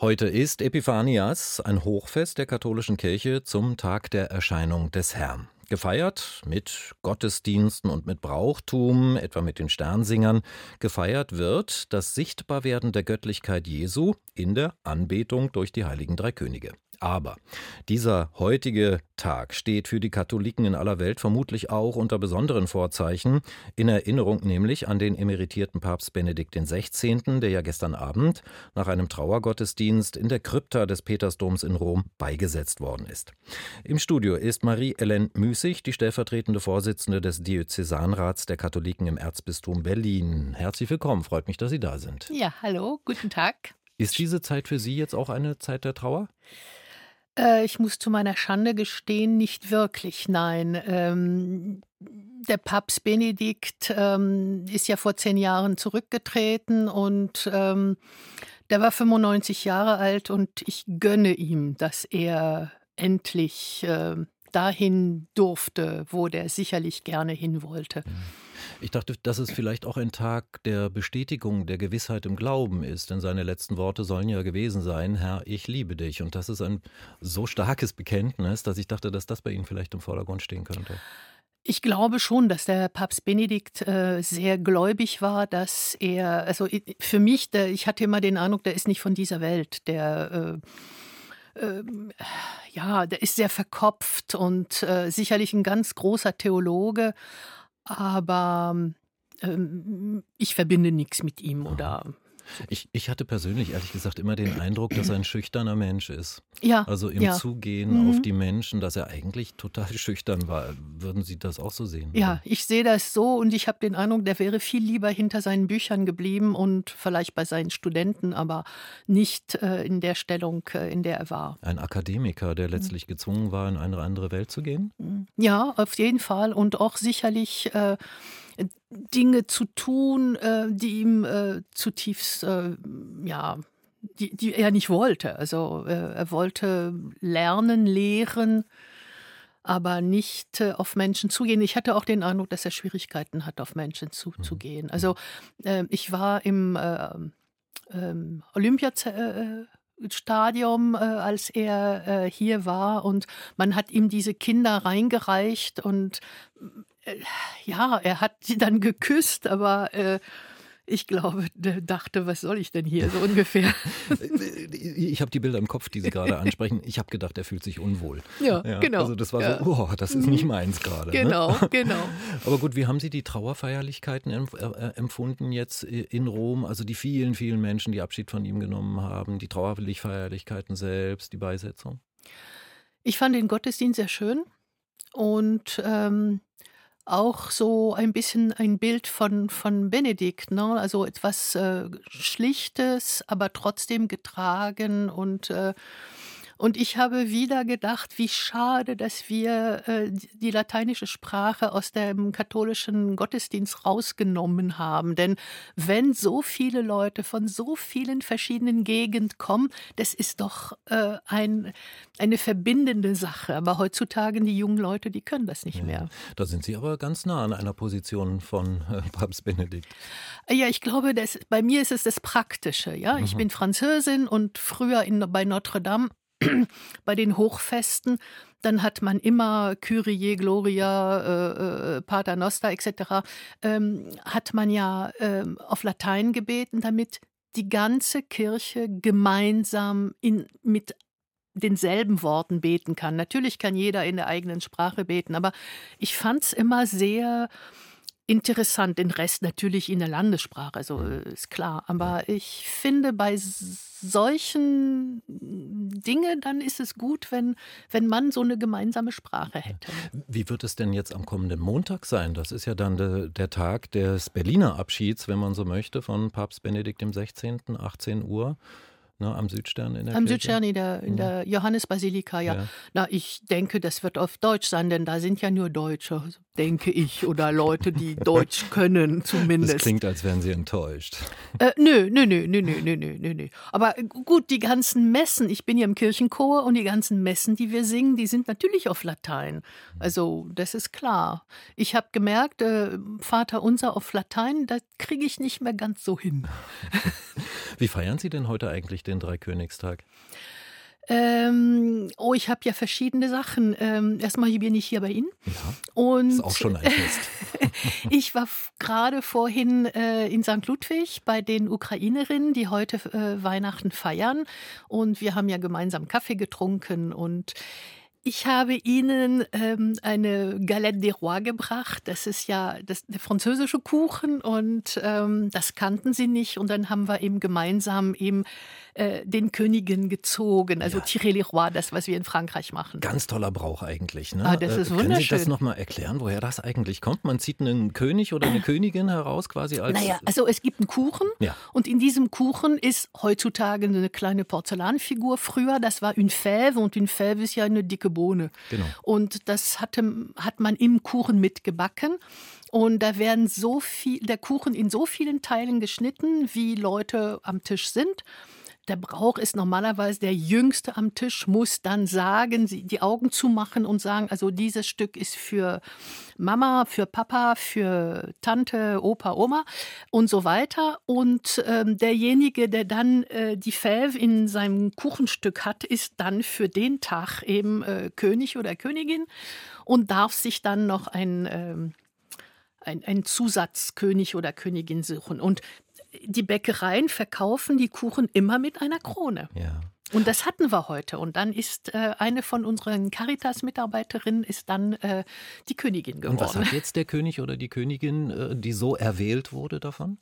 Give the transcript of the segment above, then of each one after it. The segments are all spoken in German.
Heute ist Epiphanias, ein Hochfest der katholischen Kirche zum Tag der Erscheinung des Herrn. Gefeiert mit Gottesdiensten und mit Brauchtum, etwa mit den Sternsingern. Gefeiert wird das Sichtbarwerden der Göttlichkeit Jesu in der Anbetung durch die heiligen drei Könige. Aber dieser heutige Tag steht für die Katholiken in aller Welt vermutlich auch unter besonderen Vorzeichen, in Erinnerung nämlich an den emeritierten Papst Benedikt XVI., der ja gestern Abend nach einem Trauergottesdienst in der Krypta des Petersdoms in Rom beigesetzt worden ist. Im Studio ist Marie-Hélène Müßig, die stellvertretende Vorsitzende des Diözesanrats der Katholiken im Erzbistum Berlin. Herzlich willkommen, freut mich, dass Sie da sind. Ja, hallo, guten Tag. Ist diese Zeit für Sie jetzt auch eine Zeit der Trauer? Äh, ich muss zu meiner Schande gestehen, nicht wirklich, nein. Ähm, der Papst Benedikt ähm, ist ja vor zehn Jahren zurückgetreten und ähm, der war 95 Jahre alt und ich gönne ihm, dass er endlich äh, dahin durfte, wo der sicherlich gerne hin wollte. Mhm. Ich dachte, dass es vielleicht auch ein Tag der Bestätigung, der Gewissheit im Glauben ist, denn seine letzten Worte sollen ja gewesen sein, Herr, ich liebe dich. Und das ist ein so starkes Bekenntnis, dass ich dachte, dass das bei Ihnen vielleicht im Vordergrund stehen könnte. Ich glaube schon, dass der Papst Benedikt äh, sehr gläubig war, dass er, also für mich, der, ich hatte immer den Eindruck, der ist nicht von dieser Welt, der äh, äh, ja, der ist sehr verkopft und äh, sicherlich ein ganz großer Theologe, aber ähm, ich verbinde nichts mit ihm oder ich, ich hatte persönlich ehrlich gesagt immer den Eindruck, dass er ein schüchterner Mensch ist. Ja. Also im ja. Zugehen mhm. auf die Menschen, dass er eigentlich total schüchtern war. Würden Sie das auch so sehen? Ja, ich sehe das so und ich habe den Eindruck, der wäre viel lieber hinter seinen Büchern geblieben und vielleicht bei seinen Studenten, aber nicht äh, in der Stellung, äh, in der er war. Ein Akademiker, der mhm. letztlich mhm. gezwungen war, in eine andere Welt zu gehen? Ja, auf jeden Fall und auch sicherlich. Äh, Dinge zu tun, äh, die ihm äh, zutiefst, äh, ja, die, die er nicht wollte. Also äh, er wollte lernen, lehren, aber nicht äh, auf Menschen zugehen. Ich hatte auch den Eindruck, dass er Schwierigkeiten hat, auf Menschen zuzugehen. Mhm. Also äh, ich war im ähm, Olympiastadion, als er hier war und man hat ihm diese Kinder reingereicht und äh, ja, er hat sie dann geküsst, aber äh, ich glaube, dachte, was soll ich denn hier so ungefähr? ich habe die Bilder im Kopf, die Sie gerade ansprechen. Ich habe gedacht, er fühlt sich unwohl. Ja, ja, genau. Also das war ja. so, oh, das ist nicht mhm. meins gerade. Genau, ne? genau. Aber gut, wie haben Sie die Trauerfeierlichkeiten äh, empfunden jetzt in Rom? Also die vielen, vielen Menschen, die Abschied von ihm genommen haben, die Trauerfeierlichkeiten selbst, die Beisetzung? Ich fand den Gottesdienst sehr schön und ähm, auch so ein bisschen ein Bild von, von Benedikt, ne? also etwas äh, Schlichtes, aber trotzdem getragen und äh, und ich habe wieder gedacht, wie schade, dass wir äh, die lateinische Sprache aus dem katholischen Gottesdienst rausgenommen haben. Denn wenn so viele Leute von so vielen verschiedenen Gegenden kommen, das ist doch äh, ein, eine verbindende Sache. Aber heutzutage die jungen Leute, die können das nicht ja, mehr. Da sind Sie aber ganz nah an einer Position von äh, Papst Benedikt. Ja, ich glaube, dass, bei mir ist es das Praktische. Ja, ich mhm. bin Französin und früher in, bei Notre Dame bei den Hochfesten, dann hat man immer Kyrie, Gloria, äh, äh, Pater Noster etc., ähm, hat man ja äh, auf Latein gebeten, damit die ganze Kirche gemeinsam in, mit denselben Worten beten kann. Natürlich kann jeder in der eigenen Sprache beten, aber ich fand es immer sehr interessant. Den Rest natürlich in der Landessprache, also mhm. äh, ist klar. Aber ich finde, bei solchen Dingen, dann ist es gut, wenn, wenn man so eine gemeinsame Sprache hätte. Wie wird es denn jetzt am kommenden Montag sein? Das ist ja dann de, der Tag des Berliner Abschieds, wenn man so möchte, von Papst Benedikt XVI., 18 Uhr. Ne, am Südstern in der Am Kirche? Südstern in der, in der Johannesbasilika, ja. ja. Na, ich denke, das wird auf Deutsch sein, denn da sind ja nur Deutsche, denke ich, oder Leute, die Deutsch können zumindest. Das klingt, als wären Sie enttäuscht. Äh, nö, nö, nö, nö, nö, nö, nö, nö. Aber gut, die ganzen Messen, ich bin ja im Kirchenchor und die ganzen Messen, die wir singen, die sind natürlich auf Latein. Also, das ist klar. Ich habe gemerkt, äh, Vater unser auf Latein, das kriege ich nicht mehr ganz so hin. Wie feiern Sie denn heute eigentlich den Dreikönigstag? Ähm, oh, ich habe ja verschiedene Sachen. Ähm, erstmal bin ich hier bei Ihnen. Ja, und ist auch schon ein Fest. ich war gerade vorhin äh, in St. Ludwig bei den Ukrainerinnen, die heute äh, Weihnachten feiern. Und wir haben ja gemeinsam Kaffee getrunken und ich habe Ihnen ähm, eine Galette des Rois gebracht. Das ist ja das, der französische Kuchen und ähm, das kannten Sie nicht. Und dann haben wir eben gemeinsam eben äh, den Königen gezogen, also ja. Tiré les Rois, das, was wir in Frankreich machen. Ganz toller Brauch eigentlich. Ne? Ah, das ist äh, wunderschön. Können Sie das nochmal erklären, woher das eigentlich kommt? Man zieht einen König oder eine Königin heraus quasi als... Naja, also es gibt einen Kuchen ja. und in diesem Kuchen ist heutzutage eine kleine Porzellanfigur. Früher, das war une fève und une fève ist ja eine dicke Bohne. Genau. Und das hatte, hat man im Kuchen mitgebacken. Und da werden so viel, der Kuchen in so vielen Teilen geschnitten, wie Leute am Tisch sind. Der Brauch ist normalerweise, der Jüngste am Tisch muss dann sagen, die Augen zumachen und sagen, also dieses Stück ist für Mama, für Papa, für Tante, Opa, Oma und so weiter. Und ähm, derjenige, der dann äh, die Fève in seinem Kuchenstück hat, ist dann für den Tag eben äh, König oder Königin und darf sich dann noch ein... Ähm, ein, ein Zusatzkönig oder Königin suchen. Und die Bäckereien verkaufen die Kuchen immer mit einer Krone. Ja. Und das hatten wir heute. Und dann ist äh, eine von unseren Caritas-Mitarbeiterinnen ist dann äh, die Königin geworden. Und was hat jetzt der König oder die Königin, äh, die so erwählt wurde, davon?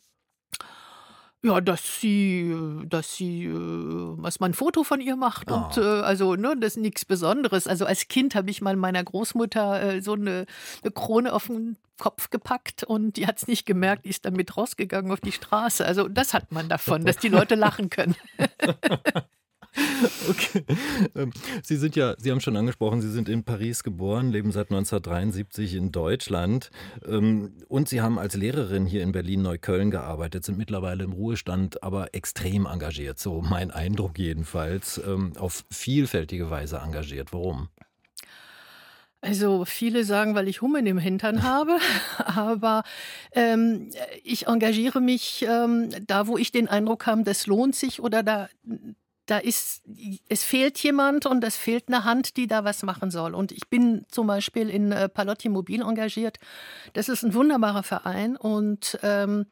Ja, dass sie, dass sie, äh, was man ein Foto von ihr macht und oh. äh, also ne, das ist nichts Besonderes. Also als Kind habe ich mal meiner Großmutter äh, so eine, eine Krone auf den Kopf gepackt und die hat es nicht gemerkt, die ist dann mit rausgegangen auf die Straße. Also das hat man davon, dass die Leute lachen können. Okay. Ähm, Sie sind ja, Sie haben schon angesprochen, Sie sind in Paris geboren, leben seit 1973 in Deutschland ähm, und Sie haben als Lehrerin hier in Berlin-Neukölln gearbeitet, sind mittlerweile im Ruhestand, aber extrem engagiert, so mein Eindruck jedenfalls, ähm, auf vielfältige Weise engagiert. Warum? Also viele sagen, weil ich Hummen im Hintern habe, aber ähm, ich engagiere mich ähm, da, wo ich den Eindruck habe, das lohnt sich oder da, da ist, es fehlt jemand und es fehlt eine Hand, die da was machen soll. Und ich bin zum Beispiel in äh, Palotti Mobil engagiert. Das ist ein wunderbarer Verein und ähm,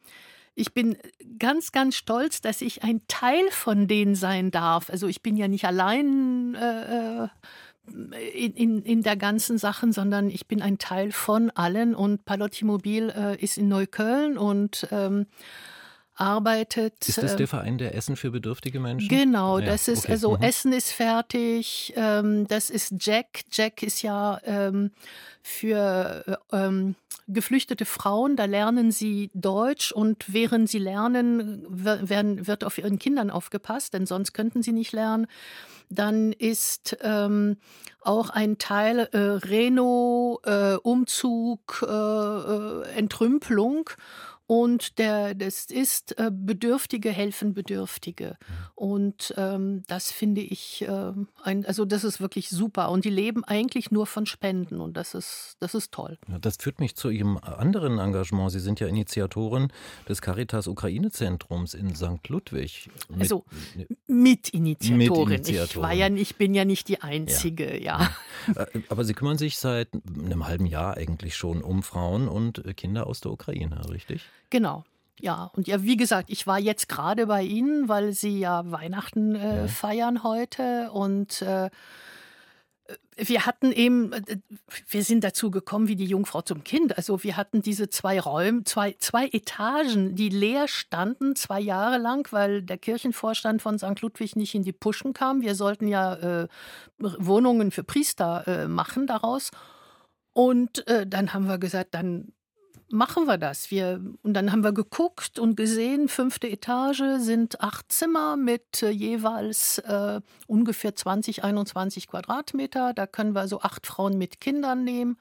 ich bin ganz, ganz stolz, dass ich ein Teil von denen sein darf. Also ich bin ja nicht allein äh, äh in, in, in der ganzen Sachen, sondern ich bin ein Teil von allen und Palotti Mobil äh, ist in Neukölln und ähm, arbeitet. Ist das der ähm, Verein der Essen für bedürftige Menschen? Genau, ja, das ist okay. also mhm. Essen ist fertig. Ähm, das ist Jack. Jack ist ja ähm, für äh, ähm, geflüchtete Frauen. Da lernen sie Deutsch und während sie lernen, werden, wird auf ihren Kindern aufgepasst, denn sonst könnten sie nicht lernen. Dann ist ähm, auch ein Teil äh, Reno, äh, Umzug, äh, äh Entrümpelung. Und der, das ist äh, Bedürftige helfen Bedürftige. Mhm. Und ähm, das finde ich, äh, ein, also das ist wirklich super. Und die leben eigentlich nur von Spenden und das ist, das ist toll. Ja, das führt mich zu Ihrem anderen Engagement. Sie sind ja Initiatorin des Caritas Ukraine Zentrums in St. Ludwig. Mit, also Mitinitiatorin. Mit ich, war ja, ich bin ja nicht die Einzige, ja. ja. Äh, aber Sie kümmern sich seit einem halben Jahr eigentlich schon um Frauen und Kinder aus der Ukraine, richtig? Genau. Ja, und ja, wie gesagt, ich war jetzt gerade bei Ihnen, weil Sie ja Weihnachten äh, ja. feiern heute und äh, wir hatten eben, äh, wir sind dazu gekommen wie die Jungfrau zum Kind. Also wir hatten diese zwei Räume, zwei, zwei Etagen, die leer standen, zwei Jahre lang, weil der Kirchenvorstand von St. Ludwig nicht in die Puschen kam. Wir sollten ja äh, Wohnungen für Priester äh, machen daraus. Und äh, dann haben wir gesagt, dann machen wir das. Wir, und dann haben wir geguckt und gesehen, fünfte Etage sind acht Zimmer mit äh, jeweils äh, ungefähr 20, 21 Quadratmeter. Da können wir so acht Frauen mit Kindern nehmen.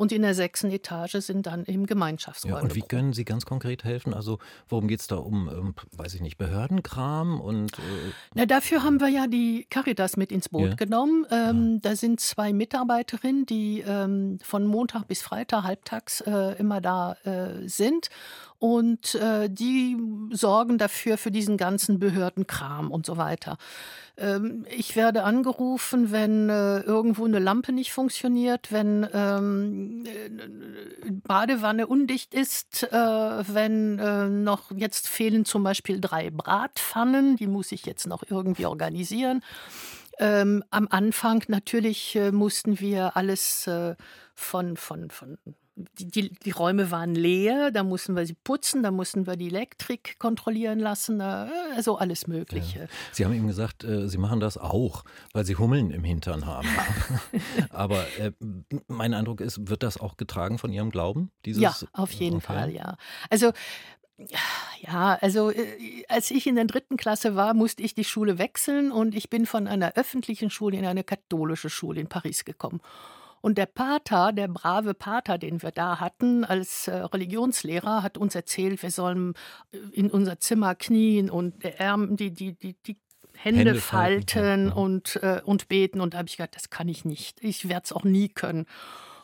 Und in der sechsten Etage sind dann eben Gemeinschaftsräume. Ja, und wie können Sie ganz konkret helfen? Also worum geht es da um, um, weiß ich nicht, Behördenkram und äh Na, dafür haben wir ja die Caritas mit ins Boot ja. genommen. Ähm, ja. Da sind zwei Mitarbeiterinnen, die ähm, von Montag bis Freitag halbtags äh, immer da äh, sind und äh, die sorgen dafür für diesen ganzen Behördenkram und so weiter. Ähm, ich werde angerufen, wenn äh, irgendwo eine Lampe nicht funktioniert, wenn ähm, äh, Badewanne undicht ist, äh, wenn äh, noch jetzt fehlen zum Beispiel drei Bratpfannen, die muss ich jetzt noch irgendwie organisieren. Ähm, am Anfang natürlich äh, mussten wir alles äh, von, von, von die, die, die, Räume waren leer, da mussten wir sie putzen, da mussten wir die Elektrik kontrollieren lassen, also alles Mögliche. Ja. Sie haben eben gesagt, äh, Sie machen das auch, weil Sie Hummeln im Hintern haben. Aber äh, mein Eindruck ist, wird das auch getragen von Ihrem Glauben? Dieses, ja, auf jeden okay. Fall, ja. Also ja, also äh, als ich in der dritten Klasse war, musste ich die Schule wechseln und ich bin von einer öffentlichen Schule in eine katholische Schule in Paris gekommen. Und der Pater, der brave Pater, den wir da hatten als äh, Religionslehrer, hat uns erzählt, wir sollen äh, in unser Zimmer knien und die, die, die, die Hände, Hände falten, falten ja. und, äh, und beten. Und da habe ich gedacht, das kann ich nicht. Ich werde es auch nie können.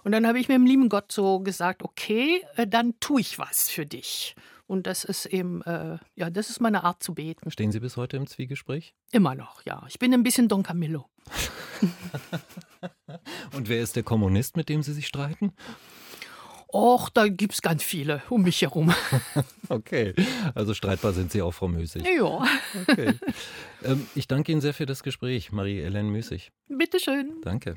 Und dann habe ich mit dem lieben Gott so gesagt, okay, äh, dann tue ich was für dich. Und das ist eben, äh, ja, das ist meine Art zu beten. Stehen Sie bis heute im Zwiegespräch? Immer noch, ja. Ich bin ein bisschen Don Camillo. Und wer ist der Kommunist, mit dem Sie sich streiten? Och, da gibt es ganz viele um mich herum. okay, also streitbar sind Sie auch, Frau Müßig. Ja. Okay. Ähm, ich danke Ihnen sehr für das Gespräch, Marie-Hélène Müßig. Bitteschön. Danke.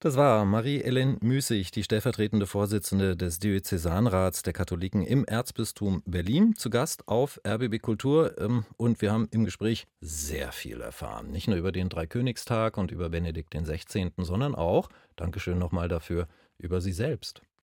Das war Marie-Hélène Müßig, die stellvertretende Vorsitzende des Diözesanrats der Katholiken im Erzbistum Berlin, zu Gast auf RBB Kultur. Ähm, und wir haben im Gespräch sehr viel erfahren. Nicht nur über den Dreikönigstag und über Benedikt XVI., sondern auch, Dankeschön nochmal dafür, über sie selbst.